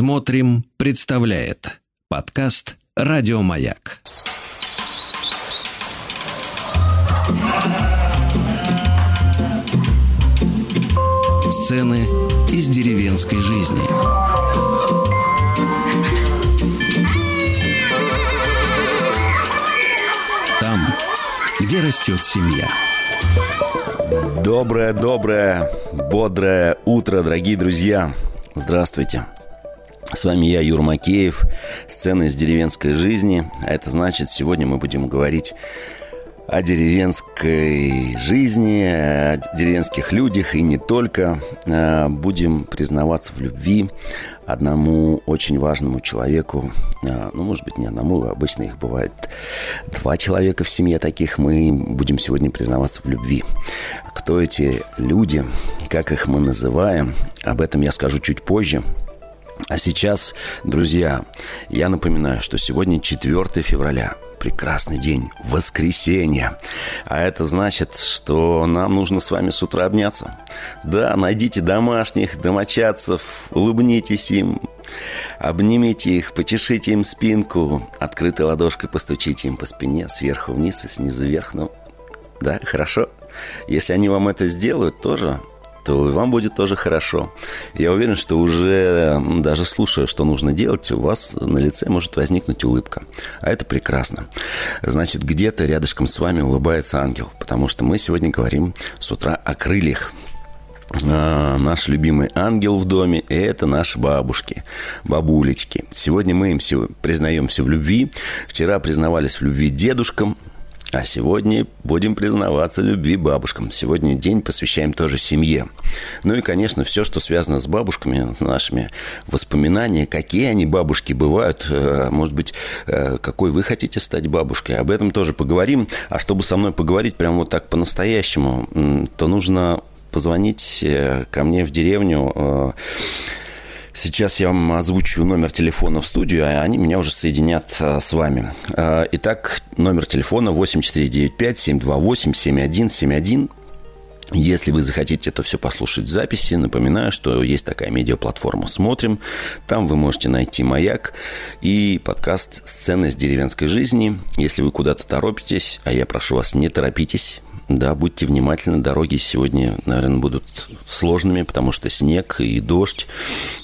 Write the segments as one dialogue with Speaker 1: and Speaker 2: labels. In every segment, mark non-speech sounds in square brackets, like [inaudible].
Speaker 1: Смотрим, представляет подкаст Радиомаяк. Сцены из деревенской жизни. Там, где растет семья.
Speaker 2: Доброе-доброе, бодрое утро, дорогие друзья. Здравствуйте. С вами я, Юр Макеев, сцена из деревенской жизни. А это значит, сегодня мы будем говорить о деревенской жизни, о деревенских людях и не только. А, будем признаваться в любви одному очень важному человеку. А, ну, может быть, не одному, обычно их бывает два человека в семье таких. Мы будем сегодня признаваться в любви. Кто эти люди, как их мы называем, об этом я скажу чуть позже. А сейчас, друзья, я напоминаю, что сегодня 4 февраля прекрасный день, воскресенье. А это значит, что нам нужно с вами с утра обняться. Да, найдите домашних, домочадцев, улыбнитесь им, обнимите их, почешите им спинку, открытой ладошкой постучите им по спине сверху вниз и снизу вверх. Ну, да, хорошо. Если они вам это сделают, тоже то вам будет тоже хорошо. Я уверен, что уже даже слушая, что нужно делать, у вас на лице может возникнуть улыбка. А это прекрасно. Значит, где-то рядышком с вами улыбается ангел, потому что мы сегодня говорим с утра о крыльях. А, наш любимый ангел в доме – это наши бабушки, бабулечки. Сегодня мы им признаемся в любви. Вчера признавались в любви дедушкам, а сегодня будем признаваться любви бабушкам. Сегодня день посвящаем тоже семье. Ну и, конечно, все, что связано с бабушками, нашими воспоминания, какие они бабушки бывают. Э, может быть, э, какой вы хотите стать бабушкой. Об этом тоже поговорим. А чтобы со мной поговорить прямо вот так по-настоящему, то нужно позвонить э, ко мне в деревню Сейчас я вам озвучу номер телефона в студию, а они меня уже соединят а, с вами. А, итак, номер телефона 8495-728-7171. Если вы захотите это все послушать в записи, напоминаю, что есть такая медиаплатформа «Смотрим». Там вы можете найти «Маяк» и подкаст «Сцены с деревенской жизни». Если вы куда-то торопитесь, а я прошу вас, не торопитесь, да, будьте внимательны. Дороги сегодня, наверное, будут сложными, потому что снег и дождь.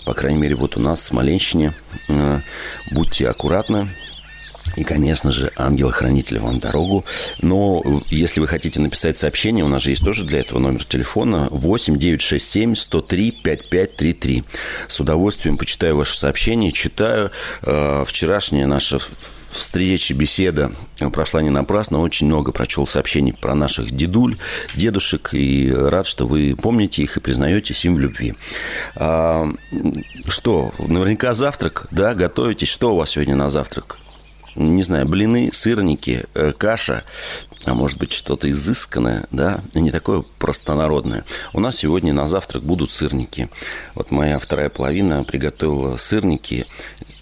Speaker 2: По крайней мере, вот у нас в Смоленщине. Э, будьте аккуратны. И, конечно же, ангел-хранитель вам дорогу. Но если вы хотите написать сообщение, у нас же есть тоже для этого номер телефона 8 967 103 5533. С удовольствием почитаю ваше сообщение, читаю. Э, вчерашняя наша встреча, беседа прошла не напрасно. Очень много прочел сообщений про наших дедуль, дедушек. И рад, что вы помните их и признаетесь им в любви. А, что, наверняка завтрак, да, готовитесь. Что у вас сегодня на завтрак? Не знаю, блины, сырники, э, каша, а может быть что-то изысканное, да, не такое простонародное. У нас сегодня на завтрак будут сырники. Вот моя вторая половина приготовила сырники.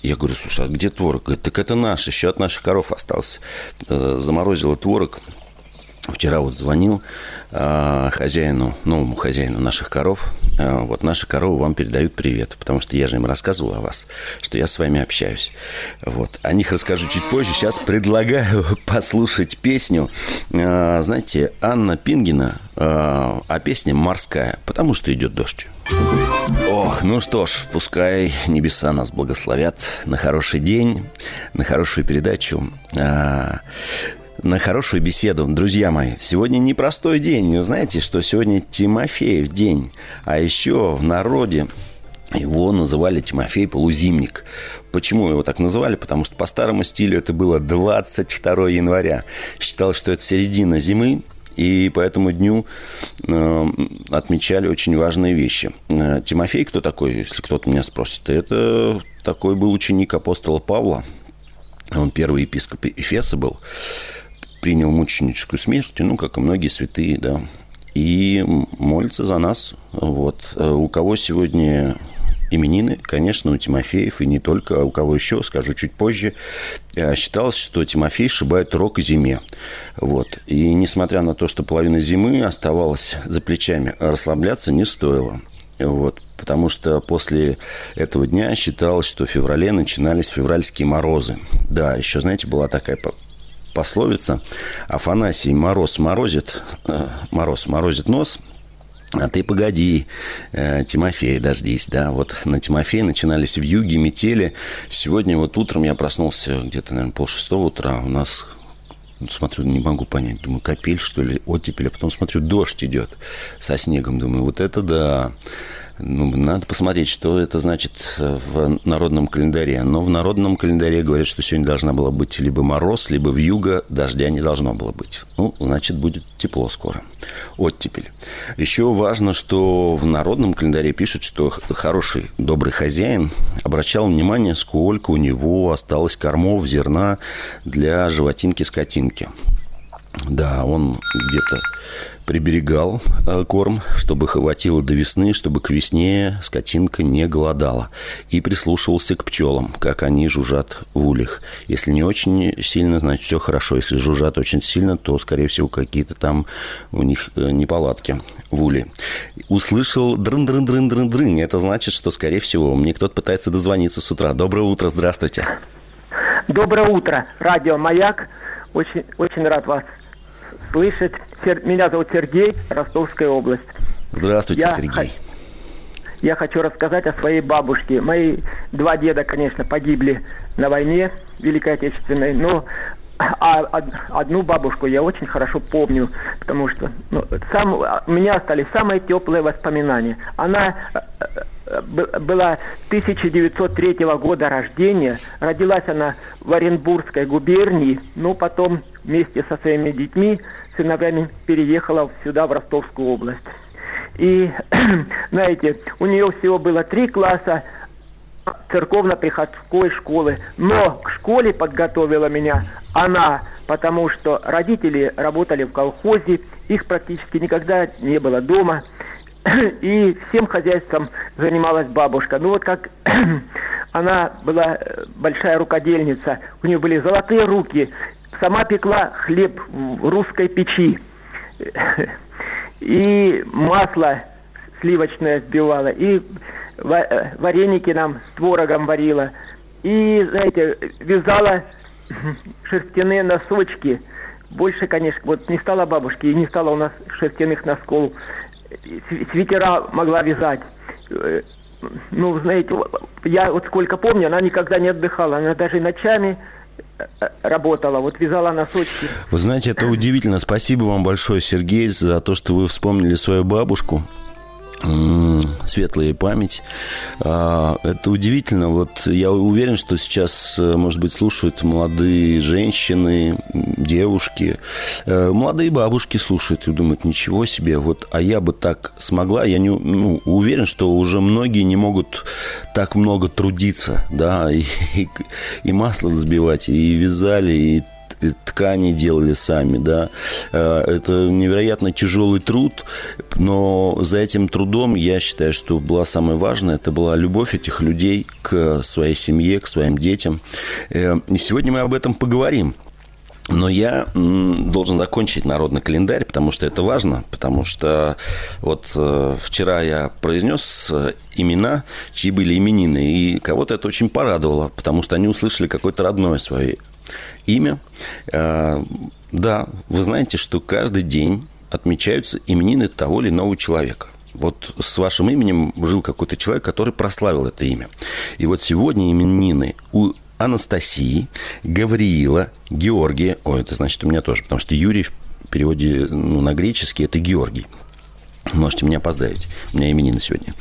Speaker 2: Я говорю, слушай, а где творог? Говорит, так это наш, еще от наших коров остался. Э, заморозила творог, Вчера вот звонил э, хозяину, новому хозяину наших коров. Э, вот наши коровы вам передают привет, потому что я же им рассказывал о вас, что я с вами общаюсь. Вот. О них расскажу чуть позже. Сейчас предлагаю [laughs] послушать песню. Э, знаете, Анна Пингина, э, а песня «Морская», потому что идет дождь. Ох, ну что ж, пускай небеса нас благословят на хороший день, на хорошую передачу. На хорошую беседу. Друзья мои, сегодня непростой день. Вы знаете, что сегодня Тимофеев день. А еще в народе его называли Тимофей Полузимник. Почему его так называли? Потому что по старому стилю это было 22 января. Считалось, что это середина зимы, и по этому дню э, отмечали очень важные вещи. Э, Тимофей, кто такой, если кто-то меня спросит, это такой был ученик апостола Павла. Он первый епископ Эфеса был принял мученическую смерть, ну, как и многие святые, да, и молится за нас. Вот. Э, у кого сегодня именины, конечно, у Тимофеев, и не только, а у кого еще, скажу чуть позже, э, считалось, что Тимофей сшибает рок зиме. Вот. И несмотря на то, что половина зимы оставалась за плечами, расслабляться не стоило. Вот. потому что после этого дня считалось, что в феврале начинались февральские морозы. Да, еще, знаете, была такая пословица «Афанасий мороз морозит, э, мороз морозит нос, а ты погоди, э, Тимофей, дождись, да. Вот на Тимофея начинались в юге метели. Сегодня вот утром я проснулся где-то, наверное, полшестого утра. У нас смотрю, не могу понять. Думаю, капель, что ли, оттепель. А потом смотрю, дождь идет со снегом. Думаю, вот это да. Ну, надо посмотреть, что это значит э, в народном календаре. Но в народном календаре говорят, что сегодня должна была быть либо мороз, либо в юго дождя не должно было быть. Ну, значит, будет тепло скоро. Оттепель. Еще важно, что в народном календаре пишут, что хороший, добрый хозяин обращал внимание, сколько у него осталось кормов, зерна для животинки-скотинки. Да, он где-то приберегал э, корм, чтобы хватило до весны, чтобы к весне скотинка не голодала. И прислушивался к пчелам, как они жужжат в ульях. Если не очень сильно, значит, все хорошо. Если жужжат очень сильно, то, скорее всего, какие-то там у них э, неполадки в уле. Услышал дрын-дрын-дрын-дрын-дрын. Это значит, что, скорее всего, мне кто-то пытается дозвониться с утра. Доброе утро, здравствуйте.
Speaker 3: Доброе утро, радио «Маяк». Очень, очень рад вас слышать. Меня зовут Сергей, Ростовская область.
Speaker 2: Здравствуйте, я Сергей.
Speaker 3: Я хочу рассказать о своей бабушке. Мои два деда, конечно, погибли на войне Великой Отечественной, но а одну бабушку я очень хорошо помню, потому что ну, сам, у меня остались самые теплые воспоминания. Она э, э, была 1903 года рождения, родилась она в Оренбургской губернии, но потом вместе со своими детьми сыновьями переехала сюда, в Ростовскую область. И, [clears throat] знаете, у нее всего было три класса церковно-приходской школы. Но к школе подготовила меня она, потому что родители работали в колхозе, их практически никогда не было дома. [clears throat] И всем хозяйством занималась бабушка. Ну вот как [clears throat] она была э, большая рукодельница, у нее были золотые руки, сама пекла хлеб в русской печи. И масло сливочное сбивала, и вареники нам с творогом варила. И, знаете, вязала шерстяные носочки. Больше, конечно, вот не стало бабушки, и не стало у нас шерстяных носков. Свитера могла вязать. Э, ну, знаете, я вот сколько помню, она никогда не отдыхала. Она даже ночами работала, вот вязала носочки.
Speaker 2: Вы знаете, это удивительно. Спасибо вам большое, Сергей, за то, что вы вспомнили свою бабушку светлая память. А, это удивительно. Вот я уверен, что сейчас, э, может быть, слушают молодые женщины, девушки, э, молодые бабушки слушают и думают, ничего себе, вот, а я бы так смогла. Я не, ну, уверен, что уже многие не могут так много трудиться, да, [laughs] и, и, и масло взбивать, и вязали, и ткани делали сами, да. Э, это невероятно тяжелый труд, но за этим трудом я считаю, что была самое важное, это была любовь этих людей к своей семье, к своим детям. Э, и сегодня мы об этом поговорим. Но я должен закончить народный календарь, потому что это важно, потому что вот э, вчера я произнес имена, чьи были именины, и кого-то это очень порадовало, потому что они услышали какое-то родное свое имя. Э, да, вы знаете, что каждый день отмечаются именины того или иного человека. Вот с вашим именем жил какой-то человек, который прославил это имя. И вот сегодня именины у Анастасии, Гавриила, Георгия. Ой, это значит у меня тоже, потому что Юрий в переводе ну, на греческий это Георгий. Можете меня поздравить. У меня именины сегодня.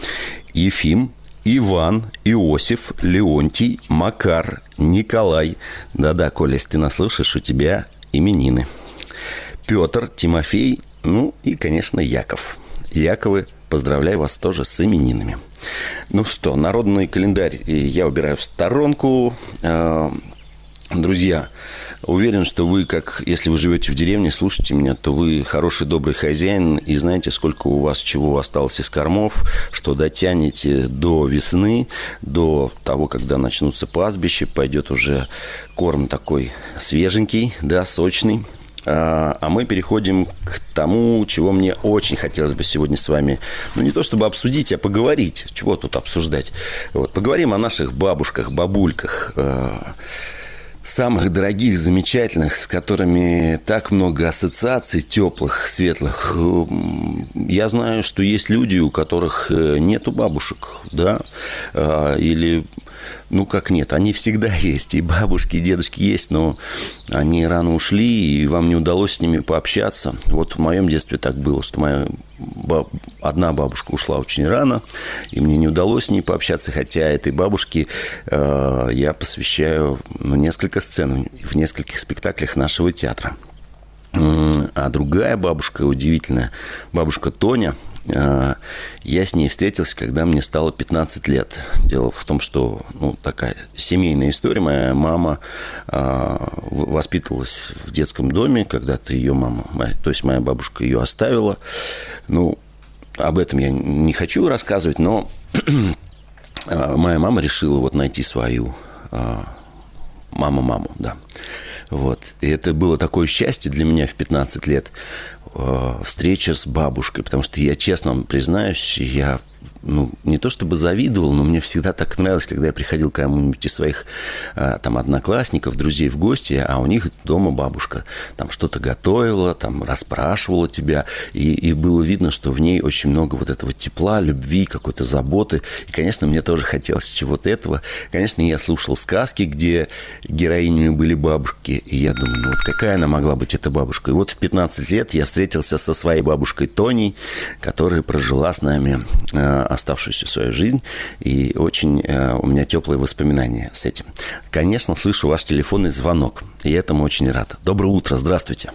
Speaker 2: Ефим, Иван, Иосиф, Леонтий, Макар, Николай. Да-да, Коля, если ты нас слушаешь, у тебя именины. Петр, Тимофей, ну и, конечно, Яков. Яковы, поздравляю вас тоже с именинами. Ну что, народный календарь я убираю в сторонку. А, друзья, Уверен, что вы, как если вы живете в деревне, слушаете меня, то вы хороший, добрый хозяин и знаете, сколько у вас чего осталось из кормов, что дотянете до весны, до того, когда начнутся пастбища, пойдет уже корм такой свеженький, да, сочный. А, а мы переходим к тому, чего мне очень хотелось бы сегодня с вами, ну, не то чтобы обсудить, а поговорить. Чего тут обсуждать? Вот, поговорим о наших бабушках, бабульках, э, самых дорогих, замечательных, с которыми так много ассоциаций теплых, светлых. Я знаю, что есть люди, у которых э, нету бабушек, да, э, или ну, как нет, они всегда [laughs] есть, и бабушки, и дедушки есть, но они рано ушли, и вам не удалось с ними пообщаться. Вот в моем детстве так было, что моя баб... одна бабушка ушла очень рано, и мне не удалось с ней пообщаться, хотя этой бабушке э, я посвящаю ну, несколько сцен в нескольких спектаклях нашего театра. А другая бабушка удивительная, бабушка Тоня, я с ней встретился, когда мне стало 15 лет. Дело в том, что ну, такая семейная история. Моя мама а, воспитывалась в детском доме, когда-то ее мама, то есть моя бабушка ее оставила. Ну, об этом я не хочу рассказывать, но [clears throat] а, моя мама решила вот найти свою мама-маму, да. Вот. И это было такое счастье для меня в 15 лет встреча с бабушкой, потому что я честно вам признаюсь, я ну, не то чтобы завидовал, но мне всегда так нравилось, когда я приходил к кому-нибудь из своих а, там одноклассников, друзей в гости, а у них дома бабушка там что-то готовила, там расспрашивала тебя, и, и было видно, что в ней очень много вот этого тепла, любви, какой-то заботы. И, конечно, мне тоже хотелось чего-то этого. Конечно, я слушал сказки, где героинями были бабушки, и я думаю, ну вот какая она могла быть эта бабушка. И вот в 15 лет я встретился со своей бабушкой Тоней, которая прожила с нами а, оставшуюся свою жизнь, и очень э, у меня теплые воспоминания с этим. Конечно, слышу ваш телефонный звонок, и этому очень рад. Доброе утро, здравствуйте.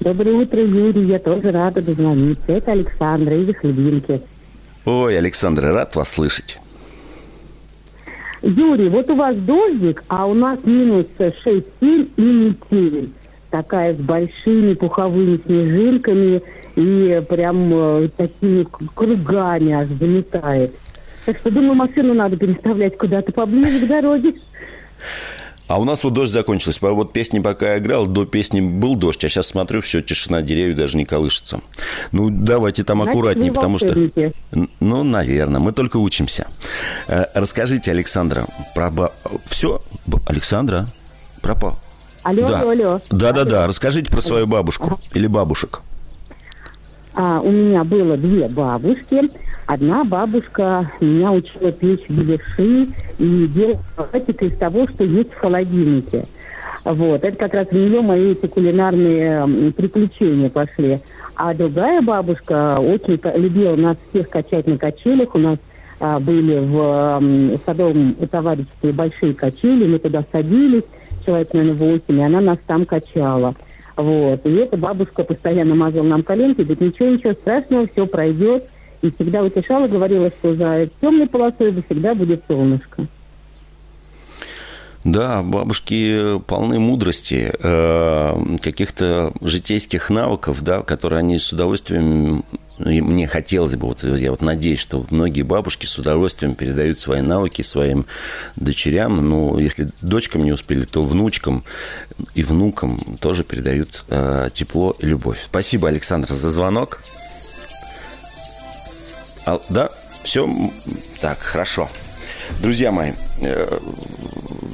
Speaker 4: Доброе утро, Юрий. Я тоже рада дозвониться. Это Александра из Хлебинки.
Speaker 2: Ой, Александра, рад вас слышать.
Speaker 4: Юрий, вот у вас дождик, а у нас минус 6-7 и метель. Такая с большими пуховыми снежинками – и прям э, такими кругами аж залетает. Так что, думаю, машину надо переставлять куда-то поближе к дороге.
Speaker 2: А у нас вот дождь закончился. Вот песни пока я играл, до песни был дождь, а сейчас смотрю, все, тишина, деревья даже не колышется. Ну, давайте там Значит, аккуратнее, потому что... Ну, наверное, мы только учимся. Э, расскажите, Александра, про... Все? Александра пропал.
Speaker 4: Алло,
Speaker 2: да.
Speaker 4: алло, алло.
Speaker 2: Да-да-да, расскажите про свою бабушку или бабушек.
Speaker 4: А, у меня было две бабушки. Одна бабушка меня учила печь беляши и делать салатик из того, что есть в холодильнике. Вот, это как раз в нее мои эти кулинарные приключения пошли. А другая бабушка очень любила нас всех качать на качелях. У нас а, были в м, садовом товариществе большие качели, мы туда садились, человек, наверное, восемь, и она нас там качала. Вот. И эта бабушка постоянно мазала нам коленки, говорит, ничего, ничего страшного, все пройдет. И всегда утешала, говорила, что за темной полосой всегда будет солнышко.
Speaker 2: Да, бабушки полны мудрости, э, каких-то житейских навыков, да, которые они с удовольствием ну, и мне хотелось бы, вот я вот надеюсь, что многие бабушки с удовольствием передают свои навыки своим дочерям. Ну, если дочкам не успели, то внучкам и внукам тоже передают э, тепло и любовь. Спасибо, Александр, за звонок. А, да, все так, хорошо. Друзья мои,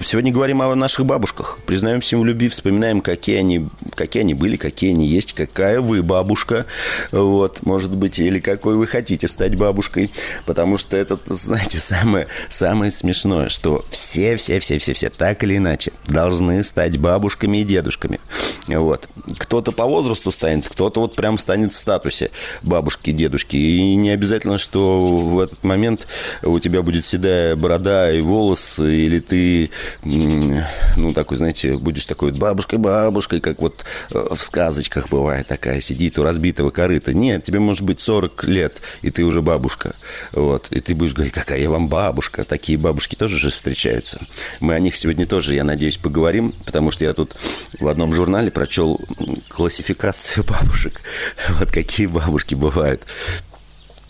Speaker 2: сегодня говорим о наших бабушках. Признаемся им в любви, вспоминаем, какие они, какие они были, какие они есть, какая вы бабушка. Вот, может быть, или какой вы хотите стать бабушкой. Потому что это, знаете, самое, самое смешное, что все, все, все, все, все, так или иначе, должны стать бабушками и дедушками. Вот. Кто-то по возрасту станет, кто-то вот прям станет в статусе бабушки дедушки. И не обязательно, что в этот момент у тебя будет седая борода и волосы, или ты ну, такой, знаете, будешь такой бабушкой-бабушкой, как вот э, в сказочках бывает такая, сидит у разбитого корыта. Нет, тебе может быть 40 лет, и ты уже бабушка. Вот, и ты будешь говорить, какая я вам бабушка. Такие бабушки тоже же встречаются. Мы о них сегодня тоже, я надеюсь, поговорим, потому что я тут в одном журнале прочел классификацию [laughs] бабушек. Вот какие бабушки бывают.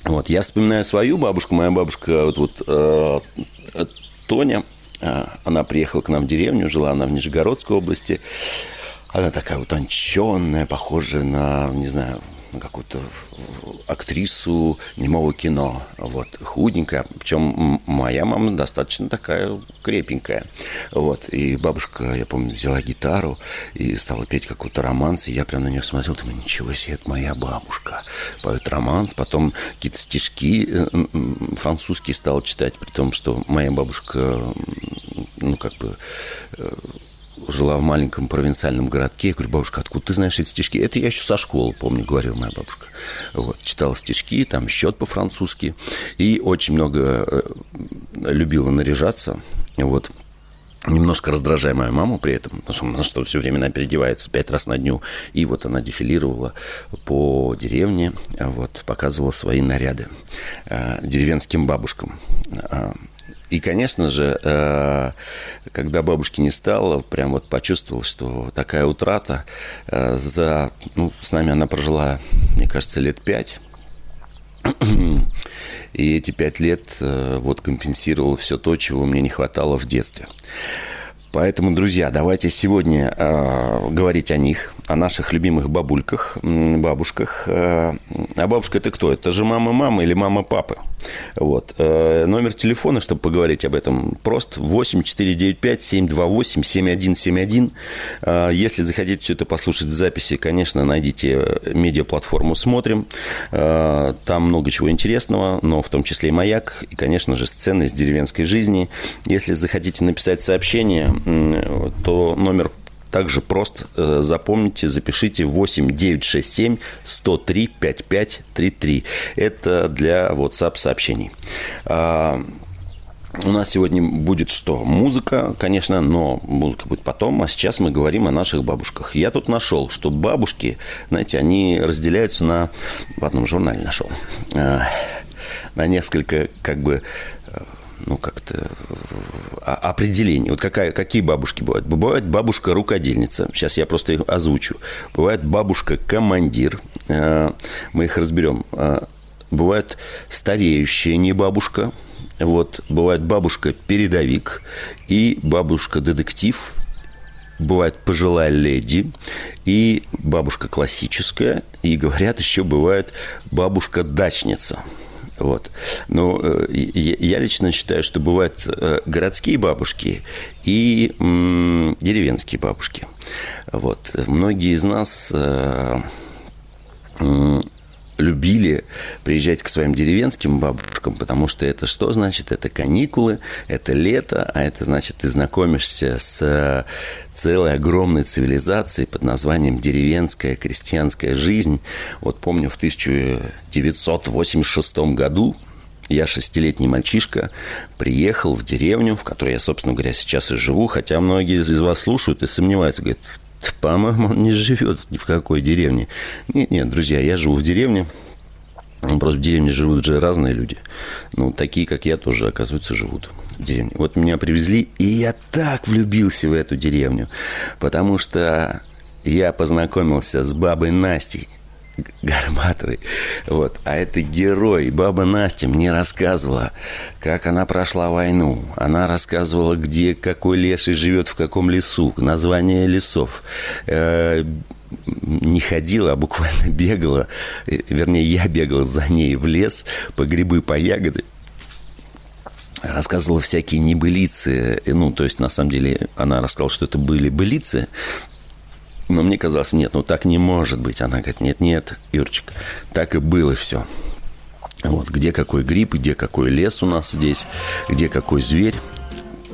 Speaker 2: Вот, я вспоминаю свою бабушку. Моя бабушка, вот, вот э, Тоня, а, она приехала к нам в деревню, жила она в Нижегородской области. Она такая утонченная, похожая на, не знаю, на какую-то актрису немого кино. Вот, худенькая. Причем моя мама достаточно такая крепенькая. Вот, и бабушка, я помню, взяла гитару и стала петь какой-то романс, и я прям на нее смотрел, думаю, ничего себе, это моя бабушка. Поет романс, потом какие-то стишки э, французские стал читать, при том, что моя бабушка, ну, как бы э, жила в маленьком провинциальном городке. Я говорю, бабушка, откуда ты знаешь эти стишки? Это я еще со школы, помню, говорила моя бабушка. Вот, читала стишки, там счет по-французски. И очень много э, любила наряжаться. Вот, немножко раздражая мою маму при этом, потому что она что все время она переодевается пять раз на дню. И вот она дефилировала по деревне, вот, показывала свои наряды э, деревенским бабушкам. И, конечно же, э, когда бабушки не стало, прям вот почувствовал, что такая утрата э, за... Ну, с нами она прожила, мне кажется, лет пять. И эти пять лет э, вот компенсировал все то, чего мне не хватало в детстве. Поэтому, друзья, давайте сегодня э, говорить о них, о наших любимых бабульках, бабушках. Э, а бабушка это кто? Это же мама мамы или мама папы? Вот. Э, номер телефона, чтобы поговорить об этом, прост 8495-728-7171. Э, если захотите все это послушать в записи, конечно, найдите медиаплатформу «Смотрим». Э, там много чего интересного, но в том числе и «Маяк», и, конечно же, сцены из деревенской жизни. Если захотите написать сообщение, то номер также прост. Э, запомните, запишите 8 967 103 5533. Это для WhatsApp сообщений. А, у нас сегодня будет что? Музыка, конечно, но музыка будет потом. А сейчас мы говорим о наших бабушках. Я тут нашел, что бабушки, знаете, они разделяются на... В одном журнале нашел. А, на несколько, как бы, ну, как-то определение. Вот какая, какие бабушки бывают? Бывает бабушка-рукодельница. Сейчас я просто их озвучу. Бывает бабушка-командир. Э, мы их разберем. Э, бывает стареющая не бабушка. Вот. Бывает бабушка-передовик и бабушка-детектив. Бывает пожилая леди и бабушка классическая. И говорят, еще бывает бабушка-дачница. Вот. Но э, я лично считаю, что бывают э, городские бабушки и деревенские бабушки. Вот. Многие из нас э, любили приезжать к своим деревенским бабушкам, потому что это что значит? Это каникулы, это лето, а это значит, ты знакомишься с целой огромной цивилизацией под названием деревенская крестьянская жизнь. Вот помню, в 1986 году я шестилетний мальчишка, приехал в деревню, в которой я, собственно говоря, сейчас и живу, хотя многие из вас слушают и сомневаются, говорят, по-моему, он не живет ни в какой деревне. Нет, нет, друзья, я живу в деревне. Просто в деревне живут же разные люди. Ну, такие, как я, тоже, оказывается, живут в деревне. Вот меня привезли, и я так влюбился в эту деревню. Потому что я познакомился с бабой Настей. Горбатовой. Вот. А это герой. Баба Настя мне рассказывала, как она прошла войну. Она рассказывала, где какой леший живет, в каком лесу, название лесов. Э, не ходила, а буквально [laughs] бегала. Э, вернее, я бегал за ней в лес по грибы, по ягоды рассказывала всякие небылицы. Ну, то есть, на самом деле, она рассказала, что это были былицы, но мне казалось, нет, ну так не может быть. Она говорит, нет, нет, Юрчик, так и было все. Вот, где какой гриб, где какой лес у нас здесь, где какой зверь.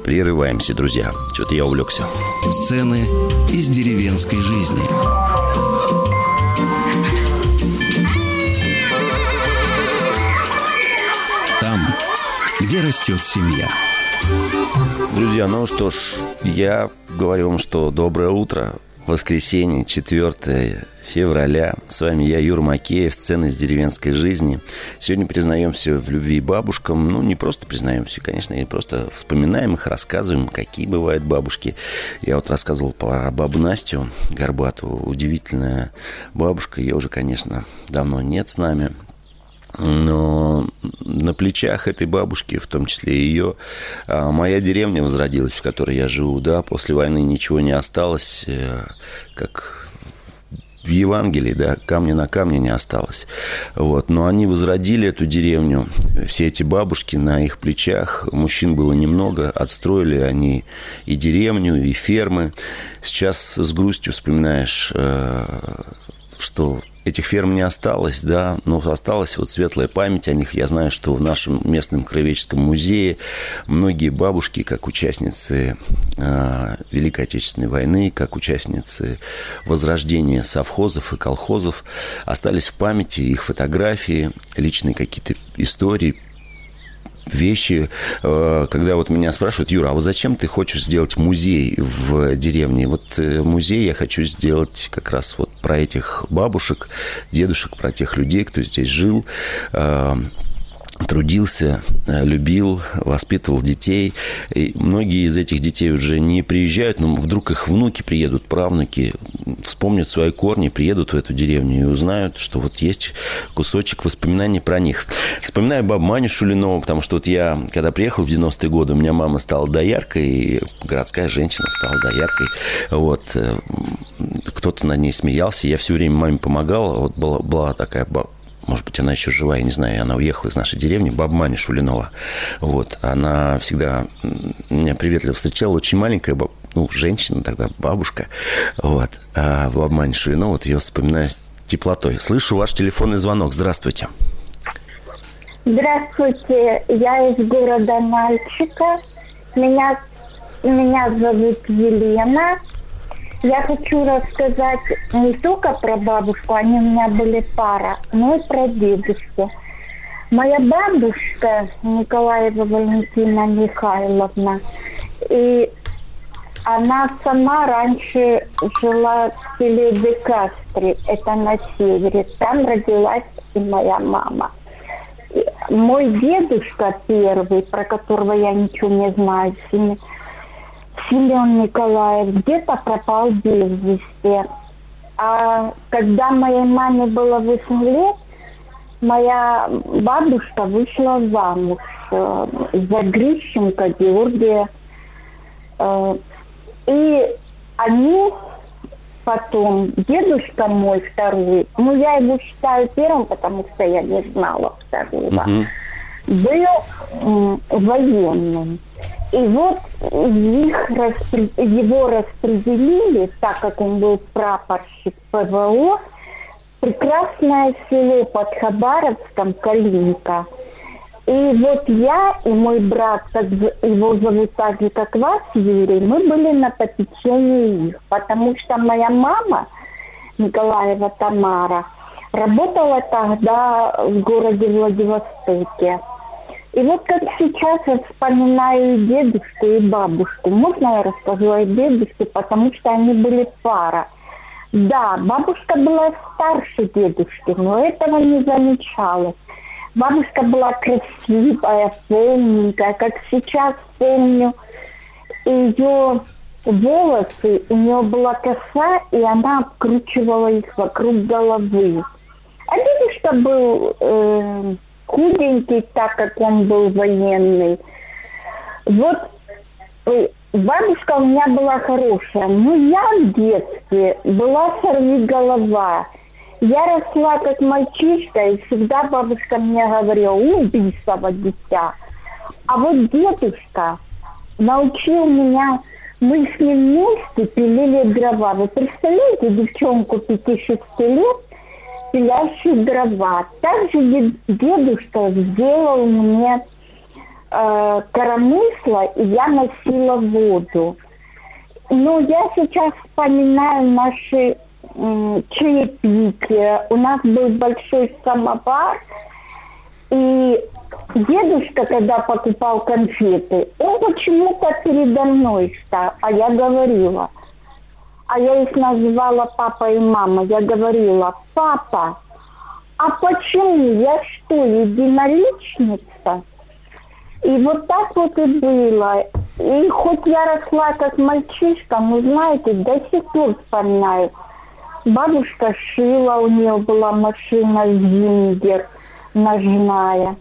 Speaker 2: Прерываемся, друзья. Что-то я увлекся.
Speaker 1: Сцены из деревенской жизни. Там, где растет семья.
Speaker 2: Друзья, ну что ж, я говорю вам, что доброе утро воскресенье, 4 февраля. С вами я, Юр Макеев, сцены из деревенской жизни. Сегодня признаемся в любви бабушкам. Ну, не просто признаемся, конечно, и просто вспоминаем их, рассказываем, какие бывают бабушки. Я вот рассказывал про бабу Настю Горбатову. Удивительная бабушка. Ее уже, конечно, давно нет с нами. Но на плечах этой бабушки, в том числе и ее, а, моя деревня возродилась, в которой я живу, да, после войны ничего не осталось, э, как в Евангелии, да, камня на камне не осталось. Вот. Но они возродили эту деревню, все эти бабушки на их плечах, мужчин было немного, отстроили они и деревню, и фермы. Сейчас с грустью вспоминаешь, э, что этих ферм не осталось, да, но осталась вот светлая память о них. Я знаю, что в нашем местном краеведческом музее многие бабушки, как участницы э, Великой Отечественной войны, как участницы возрождения совхозов и колхозов, остались в памяти их фотографии, личные какие-то истории, вещи, э, когда вот меня спрашивают, Юра, а вот зачем ты хочешь сделать музей в деревне? Вот э, музей я хочу сделать как раз вот про этих бабушек, дедушек, про тех людей, кто здесь жил, э, трудился, э, любил, воспитывал детей. И многие из этих детей уже не приезжают, но вдруг их внуки приедут, правнуки, вспомнят свои корни, приедут в эту деревню и узнают, что вот есть кусочек воспоминаний про них. Вспоминаю бабу Маню Шулинову, потому что вот я, когда приехал в 90-е годы, у меня мама стала дояркой, городская женщина стала дояркой. Вот. Э, кто-то над ней смеялся, я все время маме помогал. Вот была, была такая может быть, она еще жива, я не знаю, она уехала из нашей деревни, баба Маня Шулинова. Вот, она всегда меня приветливо встречала, очень маленькая баб, ну, женщина тогда, бабушка, вот, а баба Маня Шулинова, вот ее вспоминаю с теплотой. Слышу ваш телефонный звонок, здравствуйте.
Speaker 5: Здравствуйте, я из города Мальчика, меня, меня зовут Елена, я хочу рассказать не только про бабушку, они у меня были пара, но и про дедушку. Моя бабушка Николаева Валентина Михайловна, и она сама раньше жила в селе Декастре, это на севере. Там родилась и моя мама. Мой дедушка первый, про которого я ничего не знаю, Семен Николаев где-то пропал без вести. А когда моей маме было 8 лет, моя бабушка вышла замуж э, за Грищенко Георгия. Э, и они потом, дедушка мой второй, ну я его считаю первым, потому что я не знала второго, угу. Был военным. И вот их распри... его распределили, так как он был прапорщик ПВО, прекрасное село под Хабаровском, Калинка. И вот я и мой брат, как его зовут так же, как вас, Юрий, мы были на попечении их, потому что моя мама, Николаева Тамара, работала тогда в городе Владивостоке. И вот как сейчас я вспоминаю и дедушку, и бабушку. Можно я расскажу о дедушке, потому что они были пара. Да, бабушка была старше дедушки, но этого не замечалось. Бабушка была красивая, полненькая, как сейчас помню. Ее волосы, у нее была коса, и она обкручивала их вокруг головы. А дедушка был... Э, худенький, так как он был военный. Вот э, бабушка у меня была хорошая, но я в детстве была сорви голова. Я росла как мальчишка, и всегда бабушка мне говорила, убийство дитя. А вот дедушка научил меня, мы с ним вместе пилили дрова. Вы представляете девчонку 5-6 лет, пилящие дрова. Также дедушка сделал мне э, коромысло, и я носила воду. Но я сейчас вспоминаю наши э. У нас был большой самовар, и дедушка, когда покупал конфеты, он почему-то передо мной стал, а я говорила – а я их называла папа и мама. Я говорила, папа, а почему? Я что, единоличница? И вот так вот и было. И хоть я росла как мальчишка, но знаете, до сих пор вспоминаю. Бабушка шила, у нее была машина Зингер. ножная.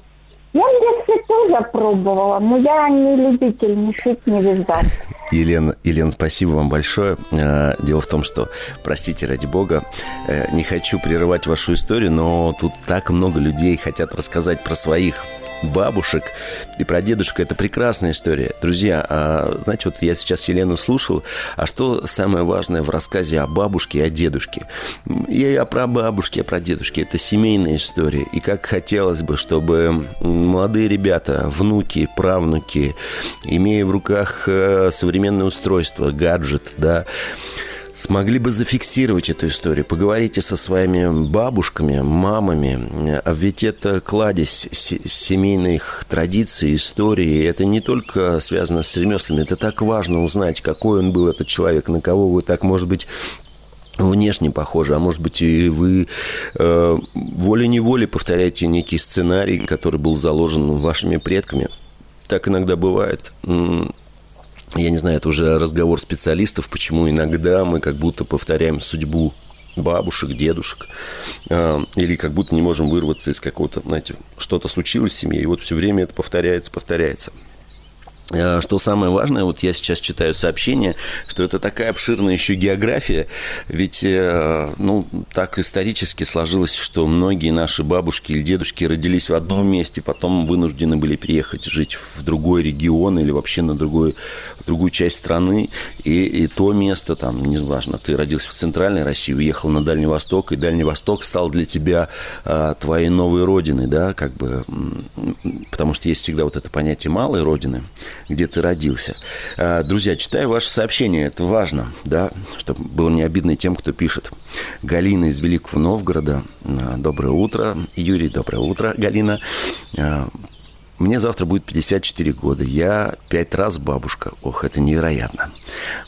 Speaker 5: Я в детстве тоже пробовала, но я не любитель ни шить, ни вязать.
Speaker 2: Елена, Елена, спасибо вам большое. Э, дело в том, что, простите ради бога, э, не хочу прерывать вашу историю, но тут так много людей хотят рассказать про своих бабушек и про дедушек. Это прекрасная история. Друзья, а, знаете, вот я сейчас Елену слушал, а что самое важное в рассказе о бабушке и о дедушке? И о прабабушке, о прадедушке. Это семейная история. И как хотелось бы, чтобы молодые ребята, внуки, правнуки, имея в руках э, современное устройство, гаджет, да, смогли бы зафиксировать эту историю. Поговорите со своими бабушками, мамами. А ведь это кладезь семейных традиций, истории. Это не только связано с ремеслами. Это так важно узнать, какой он был, этот человек, на кого вы так, может быть, внешне похожи, а может быть и вы э, волей-неволей повторяете некий сценарий, который был заложен вашими предками. Так иногда бывает я не знаю, это уже разговор специалистов, почему иногда мы как будто повторяем судьбу бабушек, дедушек, э, или как будто не можем вырваться из какого-то, знаете, что-то случилось в семье, и вот все время это повторяется, повторяется. Э, что самое важное, вот я сейчас читаю сообщение, что это такая обширная еще география, ведь, э, ну, так исторически сложилось, что многие наши бабушки или дедушки родились в одном месте, потом вынуждены были переехать жить в другой регион или вообще на другой, другую часть страны, и, и то место, там, неважно, ты родился в Центральной России, уехал на Дальний Восток, и Дальний Восток стал для тебя а, твоей новой родиной, да, как бы, потому что есть всегда вот это понятие малой родины, где ты родился. А, друзья, читаю ваше сообщение, это важно, да, чтобы было не обидно тем, кто пишет. Галина из Великого Новгорода. А, доброе утро. Юрий, доброе утро, Галина. А, мне завтра будет 54 года. Я пять раз бабушка. Ох, это невероятно.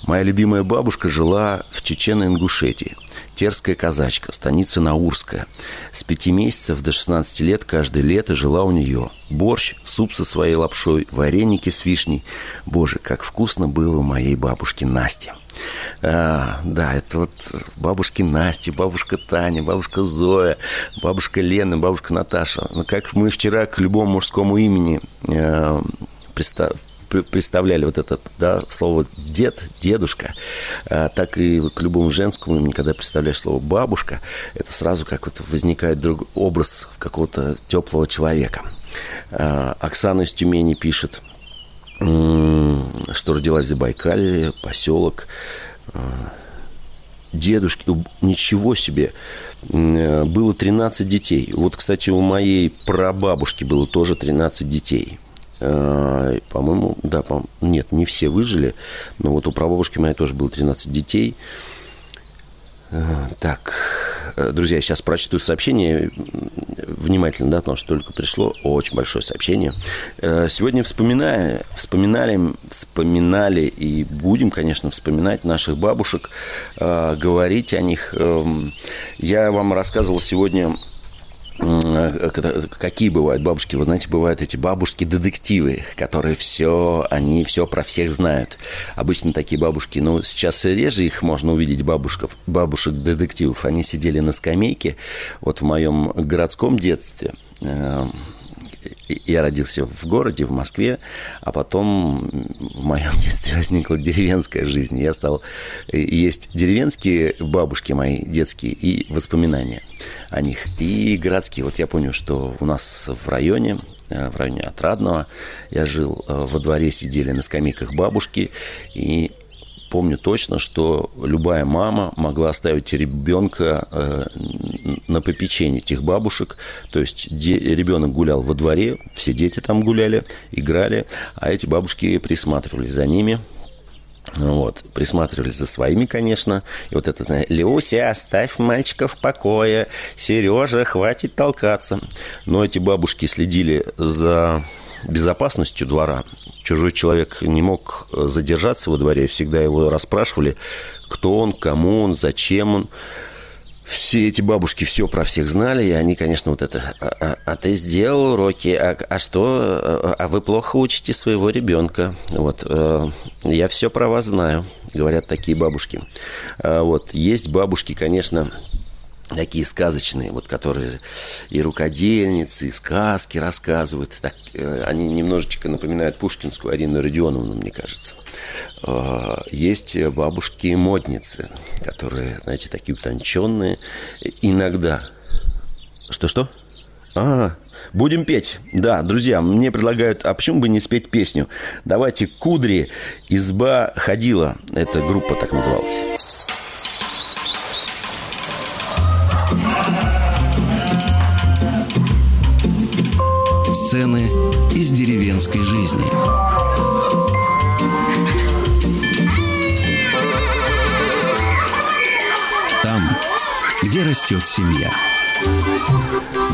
Speaker 2: Моя любимая бабушка жила в Чечено-Ингушетии. Терская казачка, станица Наурская. С пяти месяцев до 16 лет каждое лето жила у нее. Борщ, суп со своей лапшой, вареники с вишней. Боже, как вкусно было у моей бабушки Насти. А, да, это вот бабушки Насти, бабушка Таня, бабушка Зоя, бабушка Лена, бабушка Наташа. Ну, как мы вчера к любому мужскому имени э, представляли вот это да, слово дед, дедушка, а, так и к любому женскому когда представляешь слово бабушка, это сразу как вот возникает друг, образ какого-то теплого человека. А, Оксана из Тюмени пишет, что родилась в Забайкале, поселок. А, дедушки, ничего себе, было 13 детей. Вот, кстати, у моей прабабушки было тоже 13 детей. А, по-моему, да, по нет, не все выжили, но вот у прабабушки моей тоже было 13 детей. А, так, э, друзья, сейчас прочту сообщение внимательно, да, потому что только пришло очень большое сообщение. Э, сегодня вспоминая, вспоминали, вспоминали и будем, конечно, вспоминать наших бабушек, э, говорить о них. Эм, я вам рассказывал сегодня какие бывают бабушки? Вы знаете, бывают эти бабушки-детективы, которые все, они все про всех знают. Обычно такие бабушки, ну, сейчас реже их можно увидеть, бабушков, бабушек-детективов. Они сидели на скамейке, вот в моем городском детстве, э, я родился в городе, в Москве, а потом в моем детстве возникла деревенская жизнь. Я стал... Есть деревенские бабушки мои, детские, и воспоминания о них. И городские. Вот я помню, что у нас в районе э, в районе Отрадного. Я жил э, во дворе, сидели на скамейках бабушки, и помню точно, что любая мама могла оставить ребенка э, на попечение этих бабушек. То есть ребенок гулял во дворе, все дети там гуляли, играли, а эти бабушки присматривались за ними, вот, присматривались за своими, конечно. И вот это, знаете, Люся, оставь мальчика в покое. Сережа, хватит толкаться. Но эти бабушки следили за безопасностью двора. Чужой человек не мог э, задержаться во дворе, всегда его расспрашивали, кто он, кому он, зачем он. Все эти бабушки все про всех знали, и они, конечно, вот это, а, а, а ты сделал уроки, а, а что, а, а вы плохо учите своего ребенка, вот, а, я все про вас знаю, говорят такие бабушки. А, вот, есть бабушки, конечно, такие сказочные, вот которые и рукодельницы, и сказки рассказывают. Так, э, они немножечко напоминают пушкинскую Арину Родионовну, мне кажется. Э, есть бабушки-модницы, которые, знаете, такие утонченные. Иногда. Что-что? А, будем петь. Да, друзья, мне предлагают, а почему бы не спеть песню? Давайте «Кудри», «Изба ходила». Эта группа так называлась.
Speaker 1: Сцены из деревенской жизни. Там, где растет семья.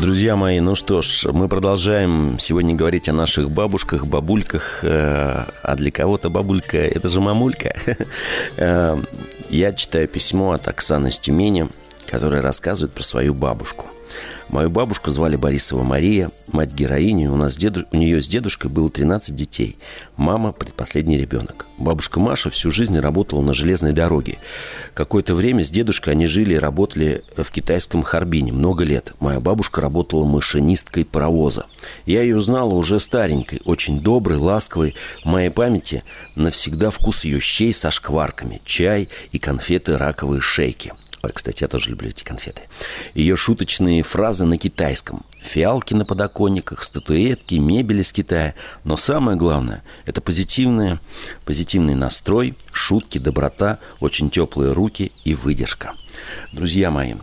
Speaker 2: Друзья мои, ну что ж, мы продолжаем сегодня говорить о наших бабушках, бабульках. Э, а для кого-то бабулька – это же мамулька. [laughs] Э, я читаю письмо от Оксаны с Тюмени, которая рассказывает про свою бабушку – Мою бабушку звали Борисова Мария, мать героини. У, нас деду... у нее с дедушкой было 13 детей. Мама – предпоследний ребенок. Бабушка Маша всю жизнь работала на железной дороге. Какое-то время с дедушкой они жили и работали в китайском Харбине много лет. Моя бабушка работала машинисткой паровоза. Я ее знала уже старенькой, очень доброй, ласковой. В моей памяти навсегда вкус ее щей со шкварками, чай и конфеты раковые шейки – Ой, кстати, я тоже люблю эти конфеты. Ее шуточные фразы на китайском. Фиалки на подоконниках, статуэтки, мебель из Китая. Но самое главное – это позитивное, позитивный настрой, шутки, доброта, очень теплые руки и выдержка – Друзья мои,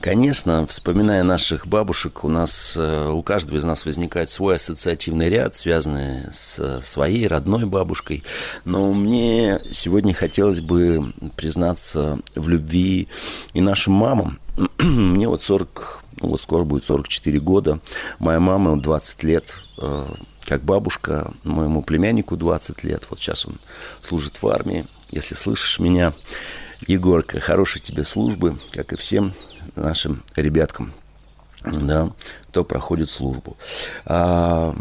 Speaker 2: конечно, вспоминая наших бабушек, у нас, э, у каждого из нас возникает свой ассоциативный ряд, связанный с своей родной бабушкой. Но мне сегодня хотелось бы признаться в любви и нашим мамам. [clears throat] Мне вот 40, ну вот скоро будет 44 года. Моя мама 20 лет э, как бабушка, моему племяннику 20 лет. Вот сейчас он служит в армии. Если слышишь меня, Егорка, хорошей тебе службы, как и всем нашим ребяткам, да, кто проходит службу. А,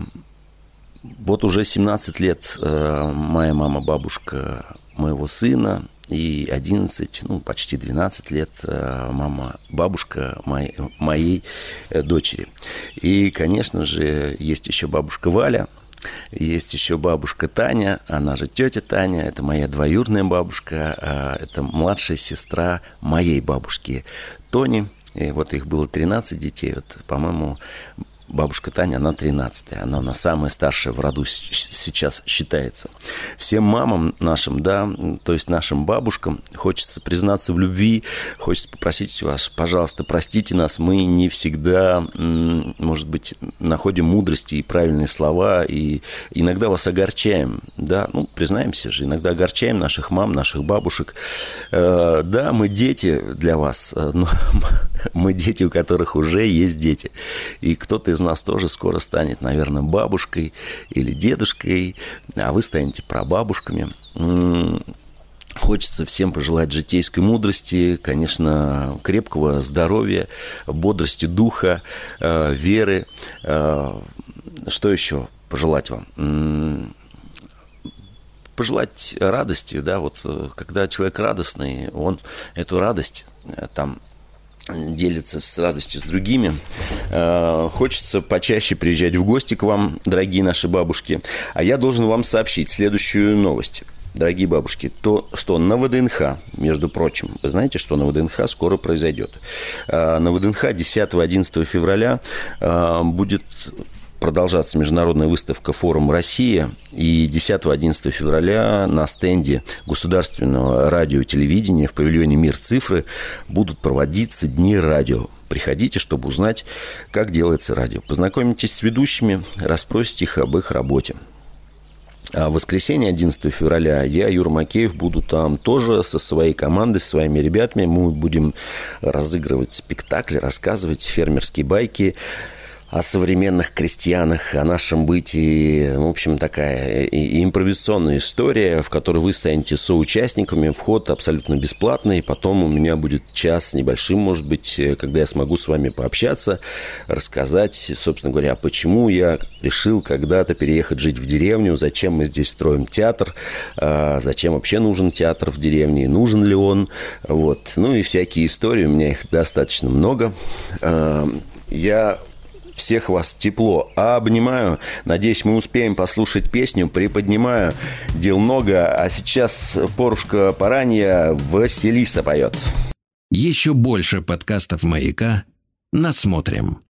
Speaker 2: вот уже 17 лет а, моя мама, бабушка моего сына, и 11, ну, почти 12 лет а, мама, бабушка моей, моей э, дочери. И, конечно же, есть еще бабушка Валя – есть еще бабушка Таня, она же тетя Таня, это моя двоюродная бабушка, а, это младшая сестра моей бабушки Тони. И вот их было 13 детей. Вот, по-моему, бабушка Таня, она 13 она у нас самая старшая в роду сейчас считается. Всем мамам нашим, да, то есть нашим бабушкам хочется признаться в любви, хочется попросить вас, пожалуйста, простите нас, мы не всегда, может быть, находим мудрости и правильные слова, и иногда вас огорчаем, да, ну, признаемся же, иногда огорчаем наших мам, наших бабушек. Э, да, мы дети для вас, э, но [laughs] мы дети, у которых уже есть дети. И кто-то из нас тоже скоро станет, наверное, бабушкой или дедушкой, а вы станете прабабушками. Хочется всем пожелать житейской мудрости, конечно, крепкого здоровья, бодрости духа, э, веры. Э, что еще пожелать вам? Пожелать радости, да, вот э, когда человек радостный, он эту радость там делится с радостью с другими. Э, хочется почаще приезжать в гости к вам, дорогие наши бабушки. А я должен вам сообщить следующую новость. Дорогие бабушки, то, что на ВДНХ, между прочим, вы знаете, что на ВДНХ скоро произойдет. Э, на ВДНХ 10-11 февраля э, будет продолжаться международная выставка «Форум Россия». И 10-11 февраля на стенде Государственного радио и телевидения в павильоне «Мир цифры» будут проводиться Дни радио. Приходите, чтобы узнать, как делается радио. Познакомитесь с ведущими, расспросите их об их работе. А в воскресенье, 11 февраля, я, Юр Макеев, буду там тоже со своей командой, со своими ребятами. Мы будем разыгрывать спектакли, рассказывать фермерские байки, о современных крестьянах, о нашем бытии. В общем, такая импровизационная история, в которой вы станете соучастниками. Вход абсолютно бесплатный. Потом у меня будет час небольшим, может быть, когда я смогу с вами пообщаться, рассказать, собственно говоря, почему я решил когда-то переехать жить в деревню, зачем мы здесь строим театр, а, зачем вообще нужен театр в деревне, нужен ли он. Вот. Ну и всякие истории, у меня их достаточно много. А, я всех вас тепло обнимаю. Надеюсь, мы успеем послушать песню. Приподнимаю. Дел много. А сейчас Порушка Паранья Василиса поет.
Speaker 1: Еще больше подкастов «Маяка» насмотрим.